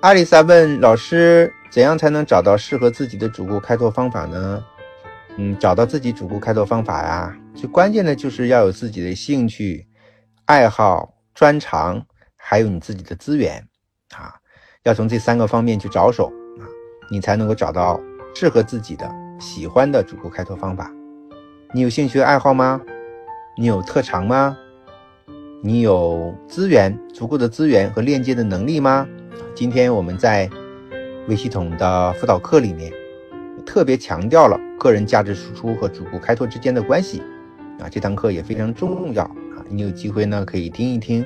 阿里萨问老师：“怎样才能找到适合自己的主顾开拓方法呢？”嗯，找到自己主顾开拓方法呀，最关键的就是要有自己的兴趣、爱好、专长，还有你自己的资源啊，要从这三个方面去着手啊，你才能够找到适合自己的、喜欢的主顾开拓方法。你有兴趣爱好吗？你有特长吗？你有资源足够的资源和链接的能力吗？今天我们在微系统的辅导课里面特别强调了个人价值输出和主顾开拓之间的关系啊，这堂课也非常重要啊，你有机会呢可以听一听。